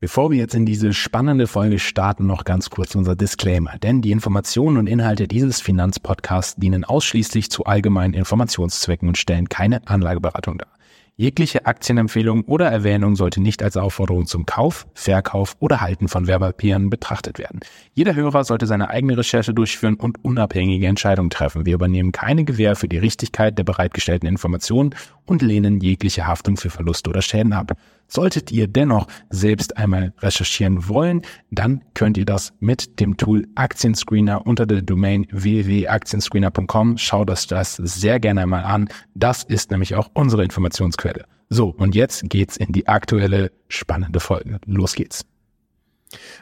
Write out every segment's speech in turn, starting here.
Bevor wir jetzt in diese spannende Folge starten, noch ganz kurz unser Disclaimer. Denn die Informationen und Inhalte dieses Finanzpodcasts dienen ausschließlich zu allgemeinen Informationszwecken und stellen keine Anlageberatung dar. Jegliche Aktienempfehlung oder Erwähnung sollte nicht als Aufforderung zum Kauf, Verkauf oder Halten von Werbepapieren betrachtet werden. Jeder Hörer sollte seine eigene Recherche durchführen und unabhängige Entscheidungen treffen. Wir übernehmen keine Gewähr für die Richtigkeit der bereitgestellten Informationen und lehnen jegliche Haftung für Verluste oder Schäden ab. Solltet ihr dennoch selbst einmal recherchieren wollen, dann könnt ihr das mit dem Tool Aktienscreener unter der Domain www.aktienscreener.com. Schaut euch das sehr gerne einmal an. Das ist nämlich auch unsere Informationsquelle. So, und jetzt geht's in die aktuelle spannende Folge. Los geht's.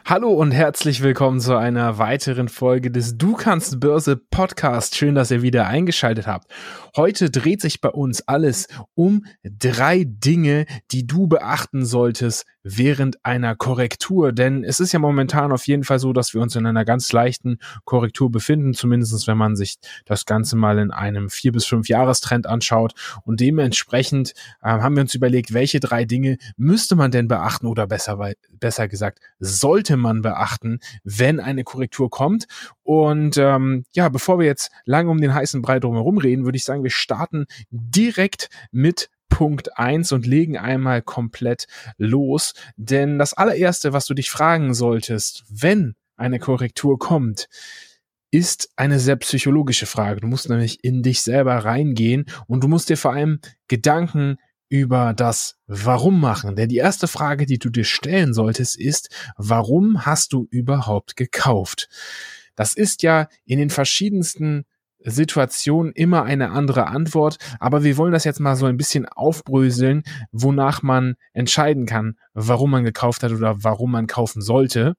Hallo und herzlich willkommen zu einer weiteren Folge des Du kannst Börse Podcast. Schön, dass ihr wieder eingeschaltet habt. Heute dreht sich bei uns alles um drei Dinge, die du beachten solltest während einer Korrektur. Denn es ist ja momentan auf jeden Fall so, dass wir uns in einer ganz leichten Korrektur befinden, zumindest wenn man sich das Ganze mal in einem vier bis fünf Jahrestrend anschaut. Und dementsprechend äh, haben wir uns überlegt, welche drei Dinge müsste man denn beachten oder besser, besser gesagt, sollte man beachten, wenn eine Korrektur kommt. Und ähm, ja, bevor wir jetzt lange um den heißen Brei drumherum reden, würde ich sagen, wir starten direkt mit Punkt eins und legen einmal komplett los. Denn das allererste, was du dich fragen solltest, wenn eine Korrektur kommt, ist eine sehr psychologische Frage. Du musst nämlich in dich selber reingehen und du musst dir vor allem Gedanken über das Warum machen. Denn die erste Frage, die du dir stellen solltest, ist, warum hast du überhaupt gekauft? Das ist ja in den verschiedensten Situationen immer eine andere Antwort, aber wir wollen das jetzt mal so ein bisschen aufbröseln, wonach man entscheiden kann, warum man gekauft hat oder warum man kaufen sollte.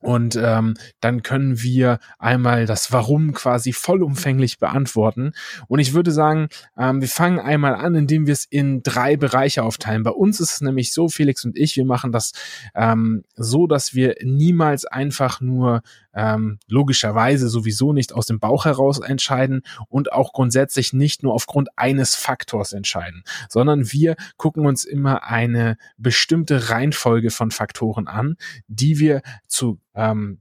Und ähm, dann können wir einmal das Warum quasi vollumfänglich beantworten. Und ich würde sagen, ähm, wir fangen einmal an, indem wir es in drei Bereiche aufteilen. Bei uns ist es nämlich so, Felix und ich, wir machen das ähm, so, dass wir niemals einfach nur ähm, logischerweise sowieso nicht aus dem Bauch heraus entscheiden und auch grundsätzlich nicht nur aufgrund eines Faktors entscheiden, sondern wir gucken uns immer eine bestimmte Reihenfolge von Faktoren an, die wir zu ähm,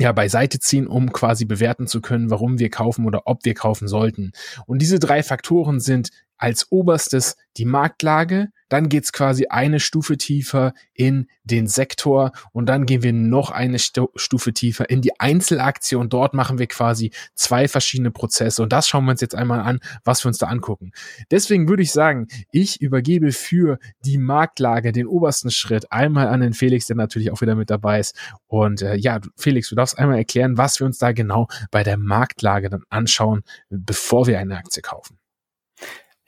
ja, beiseite ziehen, um quasi bewerten zu können, warum wir kaufen oder ob wir kaufen sollten. Und diese drei Faktoren sind als oberstes die Marktlage, dann geht's quasi eine Stufe tiefer in den Sektor und dann gehen wir noch eine Stufe tiefer in die Einzelaktie und dort machen wir quasi zwei verschiedene Prozesse und das schauen wir uns jetzt einmal an, was wir uns da angucken. Deswegen würde ich sagen, ich übergebe für die Marktlage den obersten Schritt einmal an den Felix, der natürlich auch wieder mit dabei ist und äh, ja, Felix, du darfst einmal erklären, was wir uns da genau bei der Marktlage dann anschauen, bevor wir eine Aktie kaufen.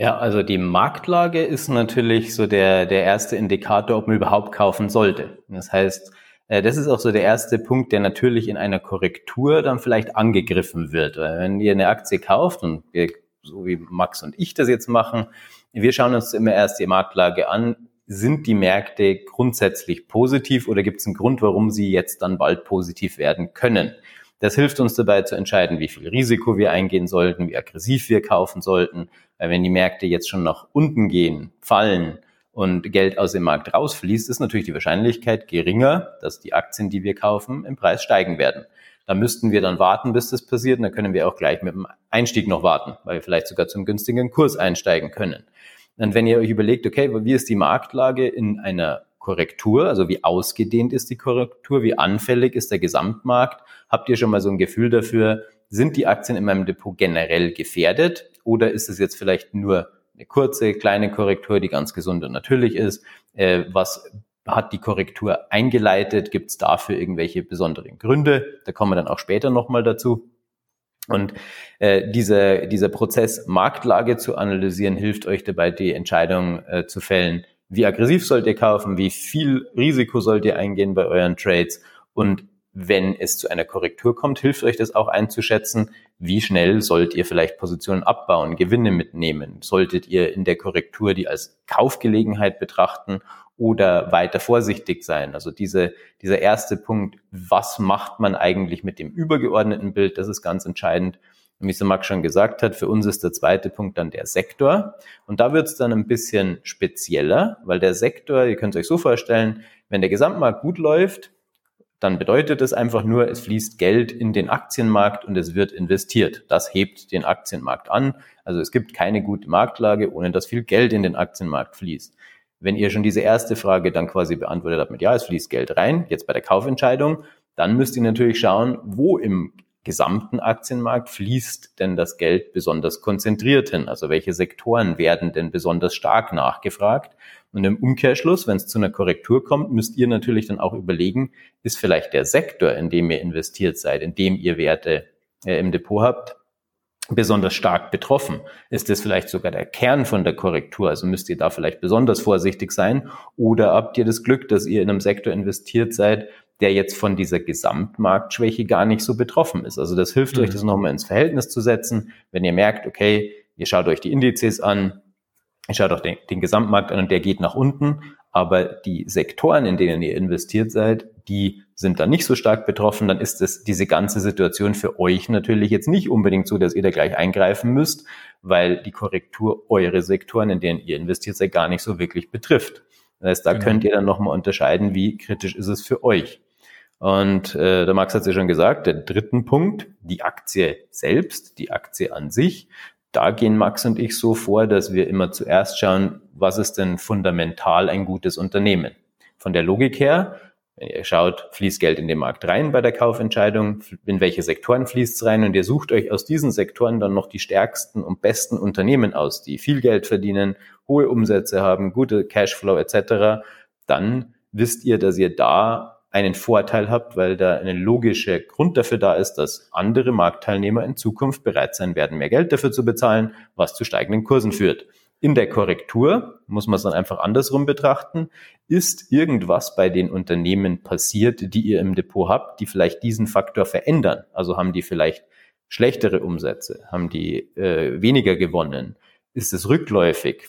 Ja, also die Marktlage ist natürlich so der, der erste Indikator, ob man überhaupt kaufen sollte. Das heißt, äh, das ist auch so der erste Punkt, der natürlich in einer Korrektur dann vielleicht angegriffen wird. Weil wenn ihr eine Aktie kauft und wir, so wie Max und ich das jetzt machen, wir schauen uns immer erst die Marktlage an. Sind die Märkte grundsätzlich positiv oder gibt es einen Grund, warum sie jetzt dann bald positiv werden können? Das hilft uns dabei zu entscheiden, wie viel Risiko wir eingehen sollten, wie aggressiv wir kaufen sollten. Weil wenn die Märkte jetzt schon nach unten gehen, fallen und Geld aus dem Markt rausfließt, ist natürlich die Wahrscheinlichkeit geringer, dass die Aktien, die wir kaufen, im Preis steigen werden. Da müssten wir dann warten, bis das passiert. Und da können wir auch gleich mit dem Einstieg noch warten, weil wir vielleicht sogar zum günstigen Kurs einsteigen können. Und wenn ihr euch überlegt, okay, wie ist die Marktlage in einer Korrektur, also wie ausgedehnt ist die Korrektur, wie anfällig ist der Gesamtmarkt, habt ihr schon mal so ein Gefühl dafür, sind die Aktien in meinem Depot generell gefährdet oder ist es jetzt vielleicht nur eine kurze, kleine Korrektur, die ganz gesund und natürlich ist? Äh, was hat die Korrektur eingeleitet? Gibt es dafür irgendwelche besonderen Gründe? Da kommen wir dann auch später nochmal dazu. Und äh, diese, dieser Prozess, Marktlage zu analysieren, hilft euch dabei, die Entscheidung äh, zu fällen, wie aggressiv sollt ihr kaufen, wie viel Risiko sollt ihr eingehen bei euren Trades und wenn es zu einer Korrektur kommt, hilft euch das auch einzuschätzen, wie schnell sollt ihr vielleicht Positionen abbauen, Gewinne mitnehmen, solltet ihr in der Korrektur die als Kaufgelegenheit betrachten oder weiter vorsichtig sein. Also diese, dieser erste Punkt, was macht man eigentlich mit dem übergeordneten Bild, das ist ganz entscheidend. Und wie es Max schon gesagt hat, für uns ist der zweite Punkt dann der Sektor. Und da wird es dann ein bisschen spezieller, weil der Sektor, ihr könnt es euch so vorstellen, wenn der Gesamtmarkt gut läuft, dann bedeutet es einfach nur, es fließt Geld in den Aktienmarkt und es wird investiert. Das hebt den Aktienmarkt an. Also es gibt keine gute Marktlage, ohne dass viel Geld in den Aktienmarkt fließt. Wenn ihr schon diese erste Frage dann quasi beantwortet habt mit Ja, es fließt Geld rein, jetzt bei der Kaufentscheidung, dann müsst ihr natürlich schauen, wo im gesamten Aktienmarkt fließt denn das Geld besonders konzentriert hin? Also welche Sektoren werden denn besonders stark nachgefragt? Und im Umkehrschluss, wenn es zu einer Korrektur kommt, müsst ihr natürlich dann auch überlegen, ist vielleicht der Sektor, in dem ihr investiert seid, in dem ihr Werte äh, im Depot habt, besonders stark betroffen? Ist das vielleicht sogar der Kern von der Korrektur? Also müsst ihr da vielleicht besonders vorsichtig sein? Oder habt ihr das Glück, dass ihr in einem Sektor investiert seid, der jetzt von dieser Gesamtmarktschwäche gar nicht so betroffen ist. Also das hilft mhm. euch, das nochmal ins Verhältnis zu setzen, wenn ihr merkt, okay, ihr schaut euch die Indizes an, ihr schaut auch den, den Gesamtmarkt an und der geht nach unten, aber die Sektoren, in denen ihr investiert seid, die sind dann nicht so stark betroffen, dann ist es diese ganze Situation für euch natürlich jetzt nicht unbedingt so, dass ihr da gleich eingreifen müsst, weil die Korrektur eure Sektoren, in denen ihr investiert seid, gar nicht so wirklich betrifft. Das heißt, da genau. könnt ihr dann nochmal unterscheiden, wie kritisch ist es für euch. Und äh, der Max hat es ja schon gesagt, der dritten Punkt, die Aktie selbst, die Aktie an sich. Da gehen Max und ich so vor, dass wir immer zuerst schauen, was ist denn fundamental ein gutes Unternehmen. Von der Logik her, wenn ihr schaut, fließt Geld in den Markt rein bei der Kaufentscheidung, in welche Sektoren fließt es rein und ihr sucht euch aus diesen Sektoren dann noch die stärksten und besten Unternehmen aus, die viel Geld verdienen, hohe Umsätze haben, gute Cashflow etc., dann wisst ihr, dass ihr da einen Vorteil habt, weil da eine logische Grund dafür da ist, dass andere Marktteilnehmer in Zukunft bereit sein werden, mehr Geld dafür zu bezahlen, was zu steigenden Kursen führt. In der Korrektur muss man es dann einfach andersrum betrachten. Ist irgendwas bei den Unternehmen passiert, die ihr im Depot habt, die vielleicht diesen Faktor verändern? Also haben die vielleicht schlechtere Umsätze? Haben die äh, weniger gewonnen? Ist es rückläufig?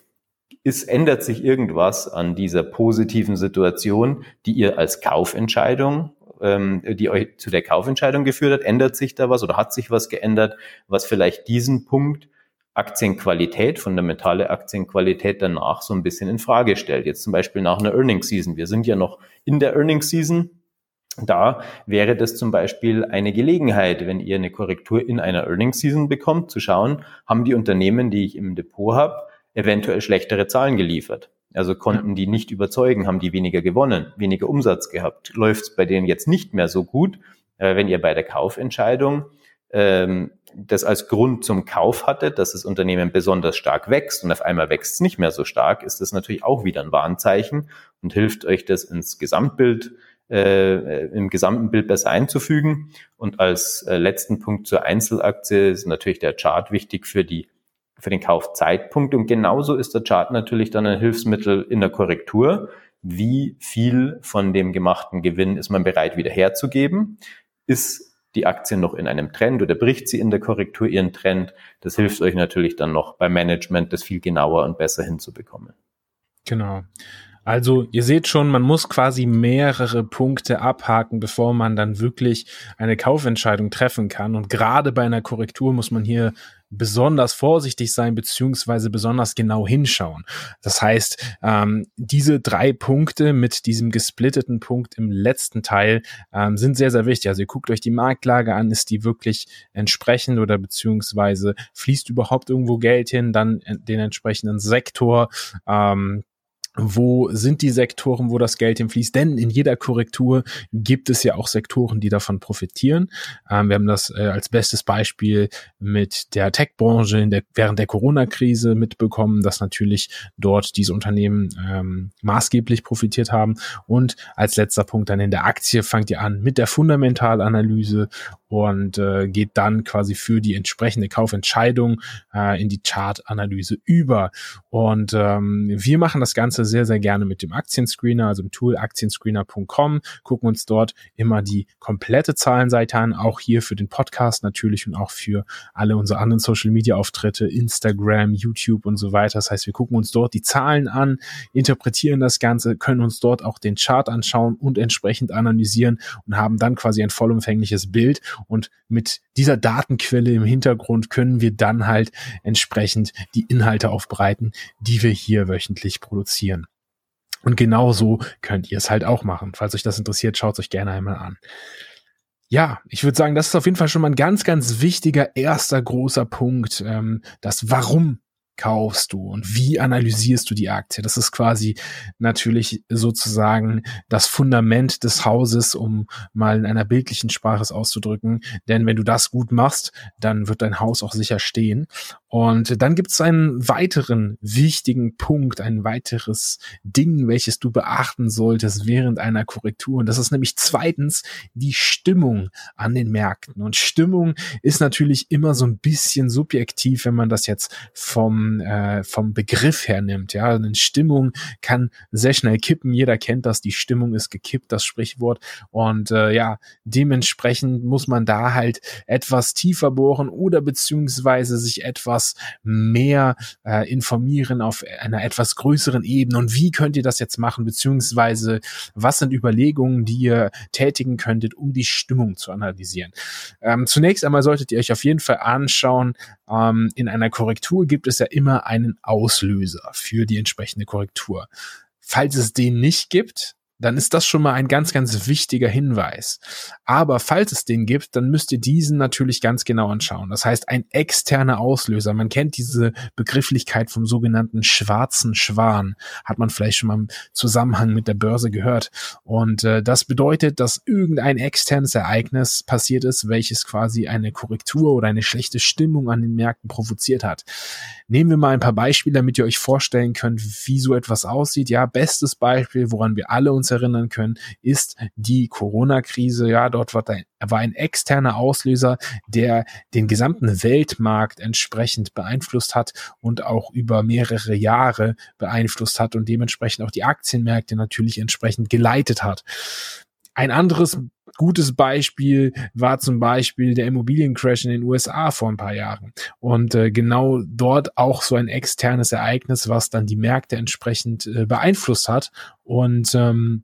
Ist, ändert sich irgendwas an dieser positiven Situation, die ihr als Kaufentscheidung, ähm, die euch zu der Kaufentscheidung geführt hat? Ändert sich da was oder hat sich was geändert, was vielleicht diesen Punkt Aktienqualität, fundamentale Aktienqualität danach so ein bisschen in Frage stellt? Jetzt zum Beispiel nach einer Earnings Season. Wir sind ja noch in der Earnings Season. Da wäre das zum Beispiel eine Gelegenheit, wenn ihr eine Korrektur in einer Earnings Season bekommt, zu schauen, haben die Unternehmen, die ich im Depot habe, eventuell schlechtere Zahlen geliefert. Also konnten die nicht überzeugen, haben die weniger gewonnen, weniger Umsatz gehabt. Läuft es bei denen jetzt nicht mehr so gut, äh, wenn ihr bei der Kaufentscheidung ähm, das als Grund zum Kauf hattet, dass das Unternehmen besonders stark wächst und auf einmal wächst es nicht mehr so stark, ist das natürlich auch wieder ein Warnzeichen und hilft euch das ins Gesamtbild äh, im gesamten Bild besser einzufügen. Und als äh, letzten Punkt zur Einzelaktie ist natürlich der Chart wichtig für die für den Kaufzeitpunkt. Und genauso ist der Chart natürlich dann ein Hilfsmittel in der Korrektur. Wie viel von dem gemachten Gewinn ist man bereit wieder herzugeben? Ist die Aktie noch in einem Trend oder bricht sie in der Korrektur ihren Trend? Das hilft euch natürlich dann noch beim Management, das viel genauer und besser hinzubekommen. Genau. Also ihr seht schon, man muss quasi mehrere Punkte abhaken, bevor man dann wirklich eine Kaufentscheidung treffen kann. Und gerade bei einer Korrektur muss man hier besonders vorsichtig sein, beziehungsweise besonders genau hinschauen. Das heißt, ähm, diese drei Punkte mit diesem gesplitteten Punkt im letzten Teil ähm, sind sehr, sehr wichtig. Also ihr guckt euch die Marktlage an, ist die wirklich entsprechend oder beziehungsweise fließt überhaupt irgendwo Geld hin, dann den entsprechenden Sektor, ähm, wo sind die Sektoren, wo das Geld hinfließt? Denn in jeder Korrektur gibt es ja auch Sektoren, die davon profitieren. Ähm, wir haben das äh, als bestes Beispiel mit der Tech-Branche der, während der Corona-Krise mitbekommen, dass natürlich dort diese Unternehmen ähm, maßgeblich profitiert haben. Und als letzter Punkt dann in der Aktie fangt ihr an mit der Fundamentalanalyse und äh, geht dann quasi für die entsprechende Kaufentscheidung äh, in die Chartanalyse über. Und ähm, wir machen das Ganze sehr, sehr gerne mit dem Aktienscreener, also im Tool aktienscreener.com, gucken uns dort immer die komplette Zahlenseite an, auch hier für den Podcast natürlich und auch für alle unsere anderen Social-Media-Auftritte, Instagram, YouTube und so weiter. Das heißt, wir gucken uns dort die Zahlen an, interpretieren das Ganze, können uns dort auch den Chart anschauen und entsprechend analysieren und haben dann quasi ein vollumfängliches Bild und mit dieser Datenquelle im Hintergrund können wir dann halt entsprechend die Inhalte aufbereiten, die wir hier wöchentlich produzieren. Und genauso könnt ihr es halt auch machen. Falls euch das interessiert, schaut es euch gerne einmal an. Ja, ich würde sagen, das ist auf jeden Fall schon mal ein ganz, ganz wichtiger erster großer Punkt, ähm, das Warum kaufst du und wie analysierst du die Aktie? Das ist quasi natürlich sozusagen das Fundament des Hauses, um mal in einer bildlichen Sprache es auszudrücken. Denn wenn du das gut machst, dann wird dein Haus auch sicher stehen. Und dann gibt es einen weiteren wichtigen Punkt, ein weiteres Ding, welches du beachten solltest während einer Korrektur. Und das ist nämlich zweitens die Stimmung an den Märkten. Und Stimmung ist natürlich immer so ein bisschen subjektiv, wenn man das jetzt vom, äh, vom Begriff her nimmt. Ja, eine Stimmung kann sehr schnell kippen. Jeder kennt das. Die Stimmung ist gekippt, das Sprichwort. Und äh, ja, dementsprechend muss man da halt etwas tiefer bohren oder beziehungsweise sich etwas etwas mehr äh, informieren auf einer etwas größeren Ebene und wie könnt ihr das jetzt machen, beziehungsweise was sind Überlegungen, die ihr tätigen könntet, um die Stimmung zu analysieren. Ähm, zunächst einmal solltet ihr euch auf jeden Fall anschauen, ähm, in einer Korrektur gibt es ja immer einen Auslöser für die entsprechende Korrektur. Falls es den nicht gibt, dann ist das schon mal ein ganz, ganz wichtiger Hinweis. Aber falls es den gibt, dann müsst ihr diesen natürlich ganz genau anschauen. Das heißt, ein externer Auslöser. Man kennt diese Begrifflichkeit vom sogenannten schwarzen Schwan. Hat man vielleicht schon mal im Zusammenhang mit der Börse gehört. Und äh, das bedeutet, dass irgendein externes Ereignis passiert ist, welches quasi eine Korrektur oder eine schlechte Stimmung an den Märkten provoziert hat. Nehmen wir mal ein paar Beispiele, damit ihr euch vorstellen könnt, wie so etwas aussieht. Ja, bestes Beispiel, woran wir alle erinnern können, ist die Corona-Krise. Ja, dort war ein, war ein externer Auslöser, der den gesamten Weltmarkt entsprechend beeinflusst hat und auch über mehrere Jahre beeinflusst hat und dementsprechend auch die Aktienmärkte natürlich entsprechend geleitet hat. Ein anderes gutes Beispiel war zum Beispiel der Immobiliencrash in den USA vor ein paar Jahren. Und äh, genau dort auch so ein externes Ereignis, was dann die Märkte entsprechend äh, beeinflusst hat. Und ähm,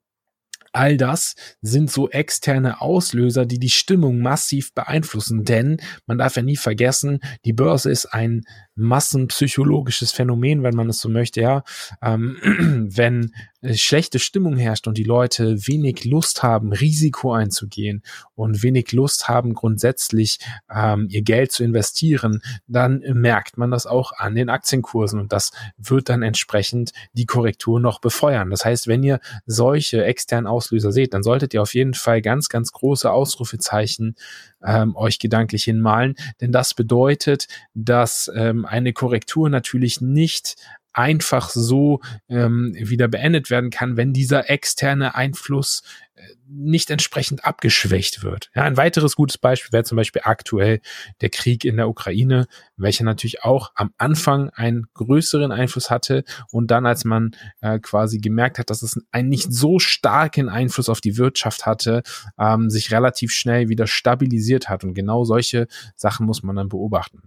All das sind so externe Auslöser, die die Stimmung massiv beeinflussen. Denn man darf ja nie vergessen, die Börse ist ein massenpsychologisches Phänomen, wenn man es so möchte. Ja, ähm, wenn schlechte Stimmung herrscht und die Leute wenig Lust haben, Risiko einzugehen und wenig Lust haben, grundsätzlich ähm, ihr Geld zu investieren, dann merkt man das auch an den Aktienkursen und das wird dann entsprechend die Korrektur noch befeuern. Das heißt, wenn ihr solche externen Auslöser seht, dann solltet ihr auf jeden Fall ganz, ganz große Ausrufezeichen ähm, euch gedanklich hinmalen, denn das bedeutet, dass ähm, eine Korrektur natürlich nicht einfach so ähm, wieder beendet werden kann, wenn dieser externe Einfluss äh, nicht entsprechend abgeschwächt wird. Ja, ein weiteres gutes Beispiel wäre zum Beispiel aktuell der Krieg in der Ukraine, welcher natürlich auch am Anfang einen größeren Einfluss hatte und dann, als man äh, quasi gemerkt hat, dass es einen nicht so starken Einfluss auf die Wirtschaft hatte, ähm, sich relativ schnell wieder stabilisiert hat. Und genau solche Sachen muss man dann beobachten.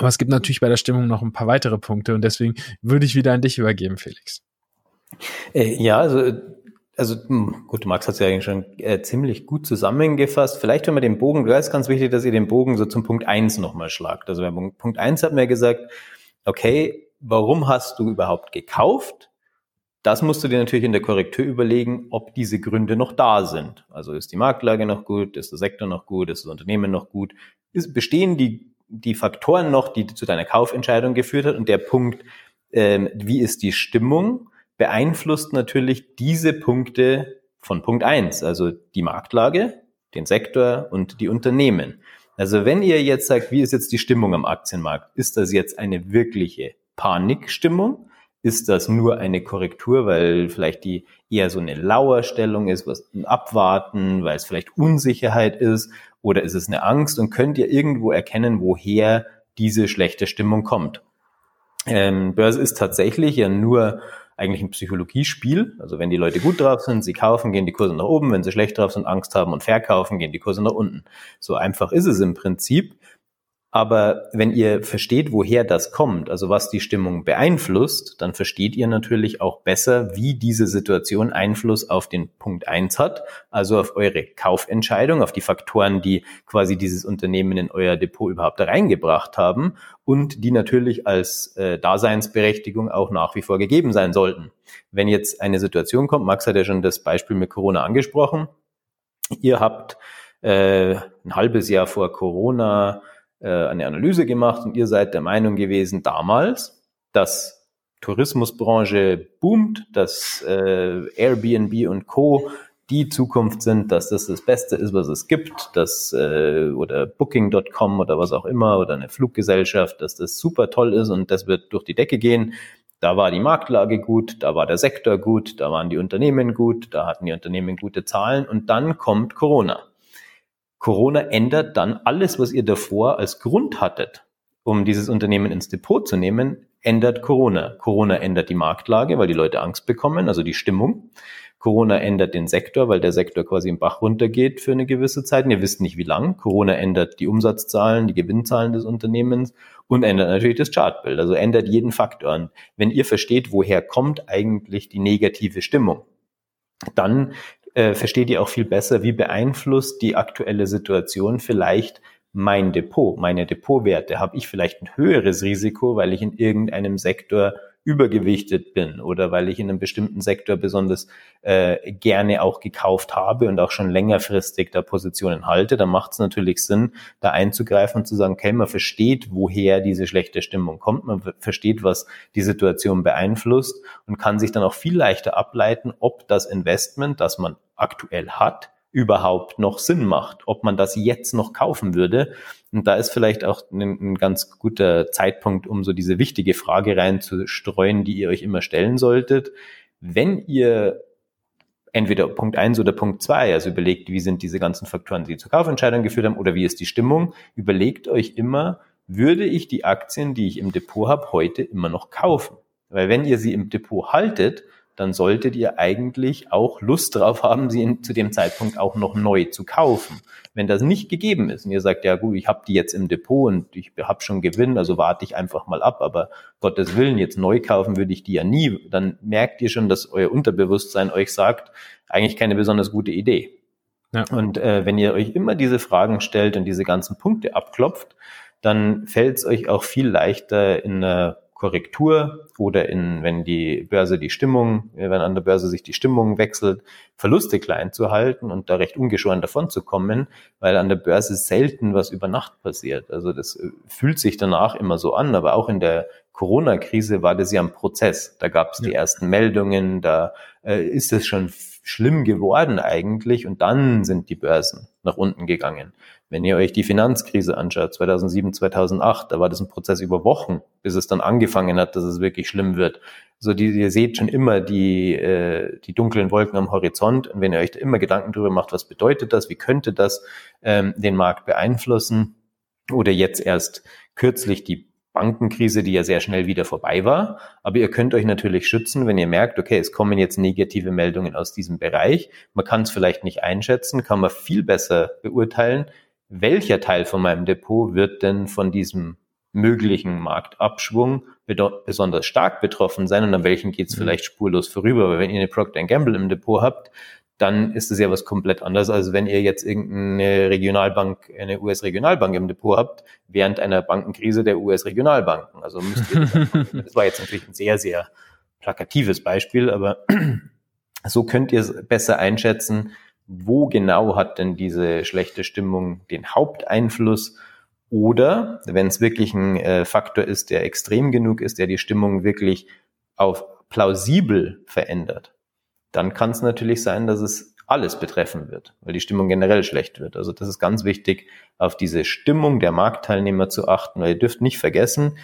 Aber es gibt natürlich bei der Stimmung noch ein paar weitere Punkte und deswegen würde ich wieder an dich übergeben, Felix. Äh, ja, also, also hm, gut, Max hat es ja eigentlich schon äh, ziemlich gut zusammengefasst. Vielleicht, wenn wir den Bogen, da ist ganz wichtig, dass ihr den Bogen so zum Punkt eins nochmal schlagt. Also bei Punkt eins hat mir gesagt, okay, warum hast du überhaupt gekauft? Das musst du dir natürlich in der Korrektur überlegen, ob diese Gründe noch da sind. Also ist die Marktlage noch gut, ist der Sektor noch gut, ist das Unternehmen noch gut, ist, bestehen die die Faktoren noch, die zu deiner Kaufentscheidung geführt hat. Und der Punkt, ähm, wie ist die Stimmung, beeinflusst natürlich diese Punkte von Punkt eins, also die Marktlage, den Sektor und die Unternehmen. Also wenn ihr jetzt sagt, wie ist jetzt die Stimmung am Aktienmarkt? Ist das jetzt eine wirkliche Panikstimmung? Ist das nur eine Korrektur, weil vielleicht die eher so eine Lauerstellung ist, was abwarten, weil es vielleicht Unsicherheit ist? Oder ist es eine Angst? Und könnt ihr irgendwo erkennen, woher diese schlechte Stimmung kommt? Ähm, Börse ist tatsächlich ja nur eigentlich ein Psychologiespiel. Also wenn die Leute gut drauf sind, sie kaufen, gehen die Kurse nach oben. Wenn sie schlecht drauf sind, Angst haben und verkaufen, gehen die Kurse nach unten. So einfach ist es im Prinzip. Aber wenn ihr versteht, woher das kommt, also was die Stimmung beeinflusst, dann versteht ihr natürlich auch besser, wie diese Situation Einfluss auf den Punkt eins hat, also auf eure Kaufentscheidung, auf die Faktoren, die quasi dieses Unternehmen in euer Depot überhaupt reingebracht haben und die natürlich als äh, Daseinsberechtigung auch nach wie vor gegeben sein sollten. Wenn jetzt eine Situation kommt, Max hat ja schon das Beispiel mit Corona angesprochen, ihr habt äh, ein halbes Jahr vor Corona äh, eine Analyse gemacht und ihr seid der Meinung gewesen damals, dass Tourismusbranche boomt, dass äh, Airbnb und Co die Zukunft sind, dass das das Beste ist, was es gibt, dass äh, oder Booking.com oder was auch immer oder eine Fluggesellschaft, dass das super toll ist und das wird durch die Decke gehen. Da war die Marktlage gut, da war der Sektor gut, da waren die Unternehmen gut, da hatten die Unternehmen gute Zahlen und dann kommt Corona. Corona ändert dann alles, was ihr davor als Grund hattet, um dieses Unternehmen ins Depot zu nehmen, ändert Corona. Corona ändert die Marktlage, weil die Leute Angst bekommen, also die Stimmung. Corona ändert den Sektor, weil der Sektor quasi im Bach runtergeht für eine gewisse Zeit. Und ihr wisst nicht, wie lang. Corona ändert die Umsatzzahlen, die Gewinnzahlen des Unternehmens und ändert natürlich das Chartbild. Also ändert jeden Faktor. Und wenn ihr versteht, woher kommt eigentlich die negative Stimmung, dann äh, versteht ihr auch viel besser, wie beeinflusst die aktuelle Situation vielleicht mein Depot, meine Depotwerte. Habe ich vielleicht ein höheres Risiko, weil ich in irgendeinem Sektor übergewichtet bin oder weil ich in einem bestimmten Sektor besonders äh, gerne auch gekauft habe und auch schon längerfristig da Positionen halte, dann macht es natürlich Sinn, da einzugreifen und zu sagen, okay, man versteht, woher diese schlechte Stimmung kommt, man versteht, was die Situation beeinflusst und kann sich dann auch viel leichter ableiten, ob das Investment, das man aktuell hat, überhaupt noch Sinn macht, ob man das jetzt noch kaufen würde. Und da ist vielleicht auch ein, ein, ganz guter Zeitpunkt, um so diese wichtige Frage reinzustreuen, die ihr euch immer stellen solltet. Wenn ihr entweder Punkt eins oder Punkt zwei, also überlegt, wie sind diese ganzen Faktoren, die zur Kaufentscheidung geführt haben, oder wie ist die Stimmung, überlegt euch immer, würde ich die Aktien, die ich im Depot habe, heute immer noch kaufen? Weil wenn ihr sie im Depot haltet, dann solltet ihr eigentlich auch Lust drauf haben, sie zu dem Zeitpunkt auch noch neu zu kaufen. Wenn das nicht gegeben ist und ihr sagt, ja gut, ich habe die jetzt im Depot und ich habe schon Gewinn, also warte ich einfach mal ab, aber Gottes Willen, jetzt neu kaufen würde ich die ja nie, dann merkt ihr schon, dass euer Unterbewusstsein euch sagt, eigentlich keine besonders gute Idee. Ja. Und äh, wenn ihr euch immer diese Fragen stellt und diese ganzen Punkte abklopft, dann fällt es euch auch viel leichter in einer Korrektur oder in, wenn die Börse die Stimmung, wenn an der Börse sich die Stimmung wechselt, Verluste klein zu halten und da recht ungeschoren davon zu kommen, weil an der Börse selten was über Nacht passiert. Also das äh, fühlt sich danach immer so an, aber auch in der Corona-Krise war das ja ein Prozess. Da gab es die ersten Meldungen, da äh, ist es schon schlimm geworden eigentlich und dann sind die Börsen nach unten gegangen. Wenn ihr euch die Finanzkrise anschaut, 2007, 2008, da war das ein Prozess über Wochen, bis es dann angefangen hat, dass es wirklich schlimm wird. So, die, ihr seht schon immer die, äh, die dunklen Wolken am Horizont. Und wenn ihr euch da immer Gedanken darüber macht, was bedeutet das, wie könnte das ähm, den Markt beeinflussen, oder jetzt erst kürzlich die Bankenkrise, die ja sehr schnell wieder vorbei war. Aber ihr könnt euch natürlich schützen, wenn ihr merkt, okay, es kommen jetzt negative Meldungen aus diesem Bereich. Man kann es vielleicht nicht einschätzen, kann man viel besser beurteilen, welcher Teil von meinem Depot wird denn von diesem möglichen Marktabschwung besonders stark betroffen sein und an welchen geht es mhm. vielleicht spurlos vorüber. Aber wenn ihr eine Procter Gamble im Depot habt, dann ist es ja was komplett anderes, als wenn ihr jetzt irgendeine Regionalbank, eine US-Regionalbank im Depot habt, während einer Bankenkrise der US-Regionalbanken. Also müsst ihr, das war jetzt natürlich ein sehr, sehr plakatives Beispiel, aber so könnt ihr es besser einschätzen, wo genau hat denn diese schlechte Stimmung den Haupteinfluss? Oder wenn es wirklich ein äh, Faktor ist, der extrem genug ist, der die Stimmung wirklich auf plausibel verändert, dann kann es natürlich sein, dass es alles betreffen wird, weil die Stimmung generell schlecht wird. Also das ist ganz wichtig, auf diese Stimmung der Marktteilnehmer zu achten, weil ihr dürft nicht vergessen,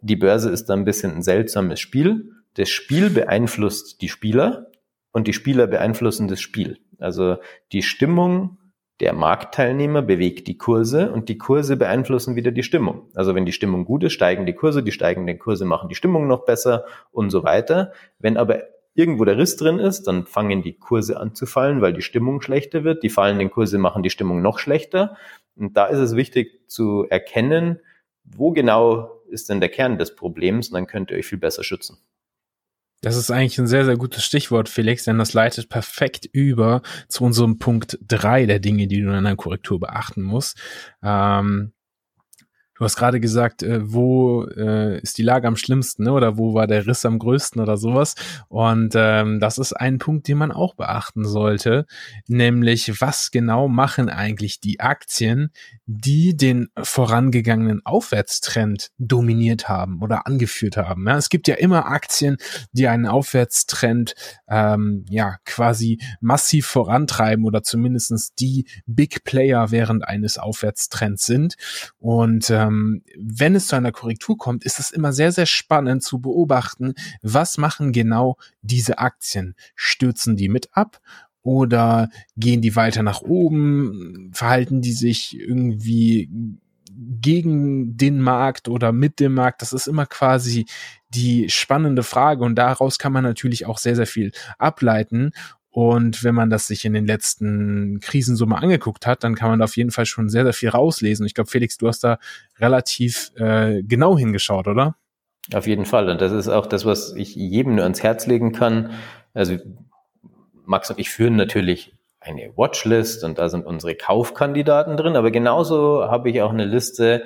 die Börse ist da ein bisschen ein seltsames Spiel. Das Spiel beeinflusst die Spieler und die Spieler beeinflussen das Spiel. Also die Stimmung der Marktteilnehmer bewegt die Kurse und die Kurse beeinflussen wieder die Stimmung. Also wenn die Stimmung gut ist, steigen die Kurse, die steigenden Kurse machen die Stimmung noch besser und so weiter. Wenn aber irgendwo der Riss drin ist, dann fangen die Kurse an zu fallen, weil die Stimmung schlechter wird. Die fallenden Kurse machen die Stimmung noch schlechter. Und da ist es wichtig zu erkennen, wo genau ist denn der Kern des Problems? Und dann könnt ihr euch viel besser schützen. Das ist eigentlich ein sehr, sehr gutes Stichwort, Felix, denn das leitet perfekt über zu unserem Punkt drei der Dinge, die du in einer Korrektur beachten musst. Ähm, Du hast gerade gesagt, äh, wo äh, ist die Lage am schlimmsten ne? oder wo war der Riss am größten oder sowas. Und ähm, das ist ein Punkt, den man auch beachten sollte, nämlich was genau machen eigentlich die Aktien, die den vorangegangenen Aufwärtstrend dominiert haben oder angeführt haben. Ja, es gibt ja immer Aktien, die einen Aufwärtstrend ähm, ja quasi massiv vorantreiben oder zumindestens die Big Player während eines Aufwärtstrends sind. Und ähm, ähm, wenn es zu einer Korrektur kommt, ist es immer sehr, sehr spannend zu beobachten, was machen genau diese Aktien? Stürzen die mit ab oder gehen die weiter nach oben? Verhalten die sich irgendwie gegen den Markt oder mit dem Markt? Das ist immer quasi die spannende Frage und daraus kann man natürlich auch sehr, sehr viel ableiten. Und wenn man das sich in den letzten Krisen so mal angeguckt hat, dann kann man da auf jeden Fall schon sehr, sehr viel rauslesen. Ich glaube, Felix, du hast da relativ äh, genau hingeschaut, oder? Auf jeden Fall. Und das ist auch das, was ich jedem nur ans Herz legen kann. Also Max und ich führen natürlich eine Watchlist und da sind unsere Kaufkandidaten drin, aber genauso habe ich auch eine Liste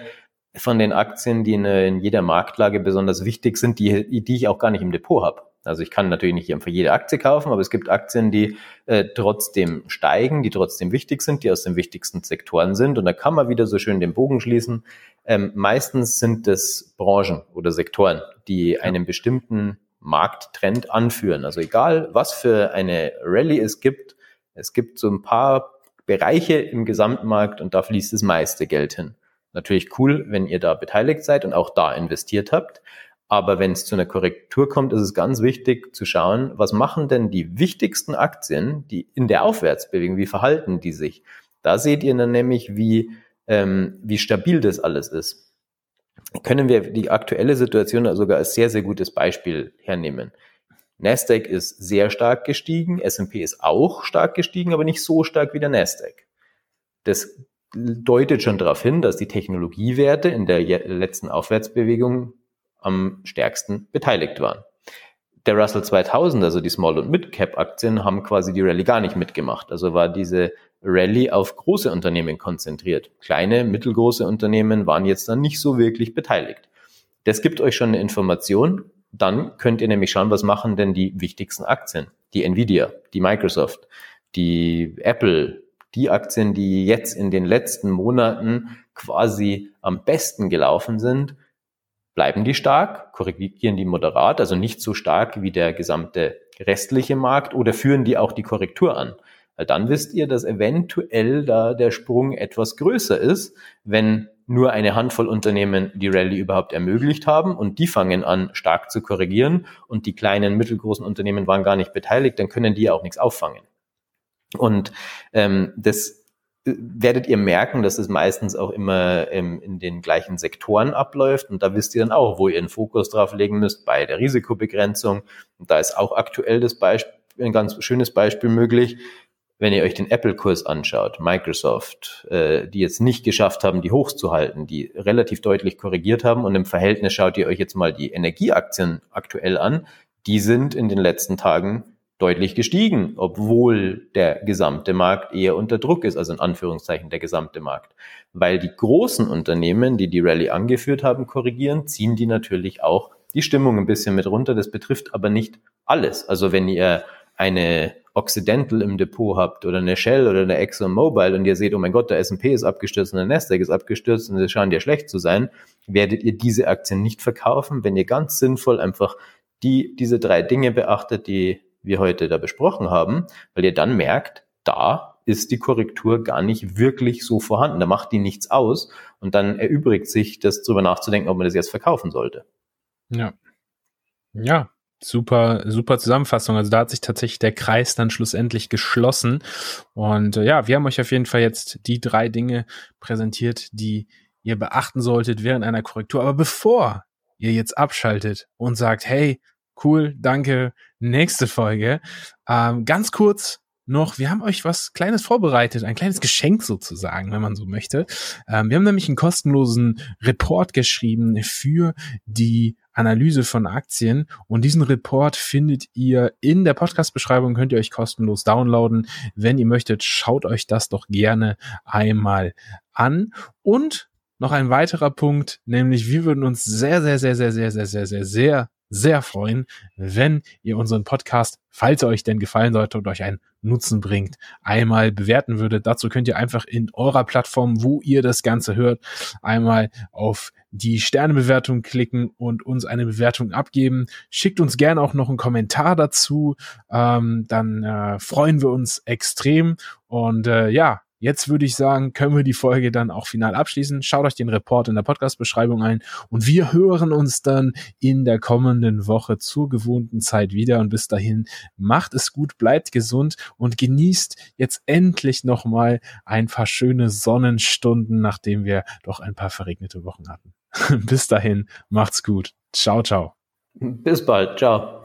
von den Aktien, die in, in jeder Marktlage besonders wichtig sind, die, die ich auch gar nicht im Depot habe. Also ich kann natürlich nicht einfach jede Aktie kaufen, aber es gibt Aktien, die äh, trotzdem steigen, die trotzdem wichtig sind, die aus den wichtigsten Sektoren sind. Und da kann man wieder so schön den Bogen schließen. Ähm, meistens sind es Branchen oder Sektoren, die einen bestimmten Markttrend anführen. Also egal, was für eine Rallye es gibt, es gibt so ein paar Bereiche im Gesamtmarkt und da fließt das meiste Geld hin. Natürlich cool, wenn ihr da beteiligt seid und auch da investiert habt. Aber wenn es zu einer Korrektur kommt, ist es ganz wichtig zu schauen, was machen denn die wichtigsten Aktien, die in der Aufwärtsbewegung, wie verhalten die sich? Da seht ihr dann nämlich, wie, ähm, wie stabil das alles ist. Können wir die aktuelle Situation sogar als sehr, sehr gutes Beispiel hernehmen. Nasdaq ist sehr stark gestiegen, S&P ist auch stark gestiegen, aber nicht so stark wie der Nasdaq. Das deutet schon darauf hin, dass die Technologiewerte in der letzten Aufwärtsbewegung am stärksten beteiligt waren. Der Russell 2000, also die Small- und Mid-Cap-Aktien, haben quasi die Rallye gar nicht mitgemacht. Also war diese Rallye auf große Unternehmen konzentriert. Kleine, mittelgroße Unternehmen waren jetzt dann nicht so wirklich beteiligt. Das gibt euch schon eine Information. Dann könnt ihr nämlich schauen, was machen denn die wichtigsten Aktien? Die Nvidia, die Microsoft, die Apple, die Aktien, die jetzt in den letzten Monaten quasi am besten gelaufen sind Bleiben die stark, korrigieren die moderat, also nicht so stark wie der gesamte restliche Markt oder führen die auch die Korrektur an? Weil dann wisst ihr, dass eventuell da der Sprung etwas größer ist, wenn nur eine Handvoll Unternehmen die Rallye überhaupt ermöglicht haben und die fangen an stark zu korrigieren und die kleinen, mittelgroßen Unternehmen waren gar nicht beteiligt, dann können die auch nichts auffangen. Und ähm, das werdet ihr merken, dass es meistens auch immer ähm, in den gleichen Sektoren abläuft. Und da wisst ihr dann auch, wo ihr den Fokus drauf legen müsst bei der Risikobegrenzung. Und da ist auch aktuell das Beispiel, ein ganz schönes Beispiel möglich. Wenn ihr euch den Apple-Kurs anschaut, Microsoft, äh, die jetzt nicht geschafft haben, die hochzuhalten, die relativ deutlich korrigiert haben und im Verhältnis schaut ihr euch jetzt mal die Energieaktien aktuell an, die sind in den letzten Tagen deutlich gestiegen, obwohl der gesamte Markt eher unter Druck ist, also in Anführungszeichen der gesamte Markt. Weil die großen Unternehmen, die die Rallye angeführt haben, korrigieren, ziehen die natürlich auch die Stimmung ein bisschen mit runter. Das betrifft aber nicht alles. Also wenn ihr eine Occidental im Depot habt oder eine Shell oder eine ExxonMobil und ihr seht, oh mein Gott, der S&P ist abgestürzt und der Nasdaq ist abgestürzt und sie scheinen ja schlecht zu sein, werdet ihr diese Aktien nicht verkaufen, wenn ihr ganz sinnvoll einfach die, diese drei Dinge beachtet, die wir heute da besprochen haben, weil ihr dann merkt, da ist die Korrektur gar nicht wirklich so vorhanden. Da macht die nichts aus und dann erübrigt sich das drüber nachzudenken, ob man das jetzt verkaufen sollte. Ja. Ja, super, super Zusammenfassung. Also da hat sich tatsächlich der Kreis dann schlussendlich geschlossen. Und äh, ja, wir haben euch auf jeden Fall jetzt die drei Dinge präsentiert, die ihr beachten solltet während einer Korrektur. Aber bevor ihr jetzt abschaltet und sagt, hey, cool, danke, nächste Folge. Ähm, ganz kurz noch, wir haben euch was Kleines vorbereitet, ein kleines Geschenk sozusagen, wenn man so möchte. Ähm, wir haben nämlich einen kostenlosen Report geschrieben für die Analyse von Aktien und diesen Report findet ihr in der Podcast-Beschreibung, könnt ihr euch kostenlos downloaden. Wenn ihr möchtet, schaut euch das doch gerne einmal an und noch ein weiterer Punkt, nämlich wir würden uns sehr, sehr, sehr, sehr, sehr, sehr, sehr, sehr, sehr sehr freuen, wenn ihr unseren Podcast, falls er euch denn gefallen sollte und euch einen Nutzen bringt, einmal bewerten würdet. Dazu könnt ihr einfach in eurer Plattform, wo ihr das Ganze hört, einmal auf die Sternebewertung klicken und uns eine Bewertung abgeben. Schickt uns gerne auch noch einen Kommentar dazu. Ähm, dann äh, freuen wir uns extrem. Und äh, ja, Jetzt würde ich sagen, können wir die Folge dann auch final abschließen. Schaut euch den Report in der Podcast-Beschreibung ein und wir hören uns dann in der kommenden Woche zur gewohnten Zeit wieder. Und bis dahin macht es gut, bleibt gesund und genießt jetzt endlich nochmal ein paar schöne Sonnenstunden, nachdem wir doch ein paar verregnete Wochen hatten. bis dahin, macht's gut. Ciao, ciao. Bis bald. Ciao.